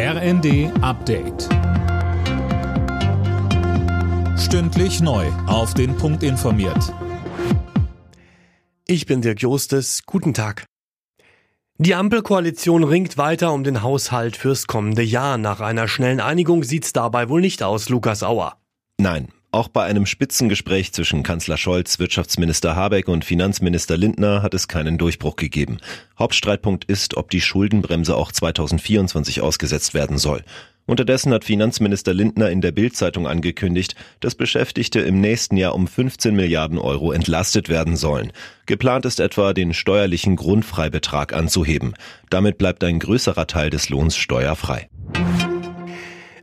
RND Update. Stündlich neu. Auf den Punkt informiert. Ich bin Dirk Jostes. Guten Tag. Die Ampelkoalition ringt weiter um den Haushalt fürs kommende Jahr. Nach einer schnellen Einigung sieht's dabei wohl nicht aus, Lukas Auer. Nein, auch bei einem Spitzengespräch zwischen Kanzler Scholz, Wirtschaftsminister Habeck und Finanzminister Lindner hat es keinen Durchbruch gegeben. Hauptstreitpunkt ist, ob die Schuldenbremse auch 2024 ausgesetzt werden soll. Unterdessen hat Finanzminister Lindner in der Bild-Zeitung angekündigt, dass Beschäftigte im nächsten Jahr um 15 Milliarden Euro entlastet werden sollen. Geplant ist etwa, den steuerlichen Grundfreibetrag anzuheben. Damit bleibt ein größerer Teil des Lohns steuerfrei.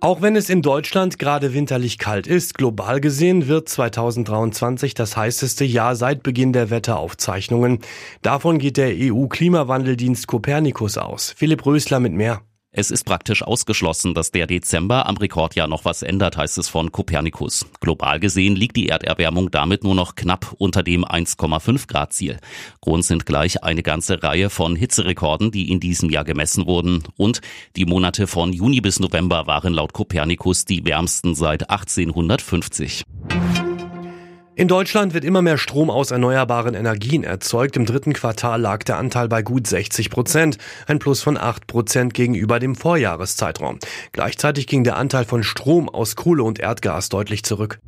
Auch wenn es in Deutschland gerade winterlich kalt ist, global gesehen wird 2023 das heißeste Jahr seit Beginn der Wetteraufzeichnungen. Davon geht der EU-Klimawandeldienst Copernicus aus. Philipp Rösler mit mehr. Es ist praktisch ausgeschlossen, dass der Dezember am Rekordjahr noch was ändert, heißt es von Copernicus. Global gesehen liegt die Erderwärmung damit nur noch knapp unter dem 1,5 Grad Ziel. Grund sind gleich eine ganze Reihe von Hitzerekorden, die in diesem Jahr gemessen wurden. Und die Monate von Juni bis November waren laut Copernicus die wärmsten seit 1850. In Deutschland wird immer mehr Strom aus erneuerbaren Energien erzeugt. Im dritten Quartal lag der Anteil bei gut 60 Prozent, ein Plus von 8 Prozent gegenüber dem Vorjahreszeitraum. Gleichzeitig ging der Anteil von Strom aus Kohle und Erdgas deutlich zurück.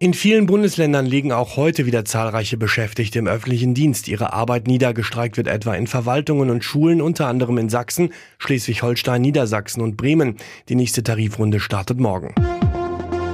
In vielen Bundesländern legen auch heute wieder zahlreiche Beschäftigte im öffentlichen Dienst ihre Arbeit nieder. Gestreikt wird etwa in Verwaltungen und Schulen, unter anderem in Sachsen, Schleswig-Holstein, Niedersachsen und Bremen. Die nächste Tarifrunde startet morgen.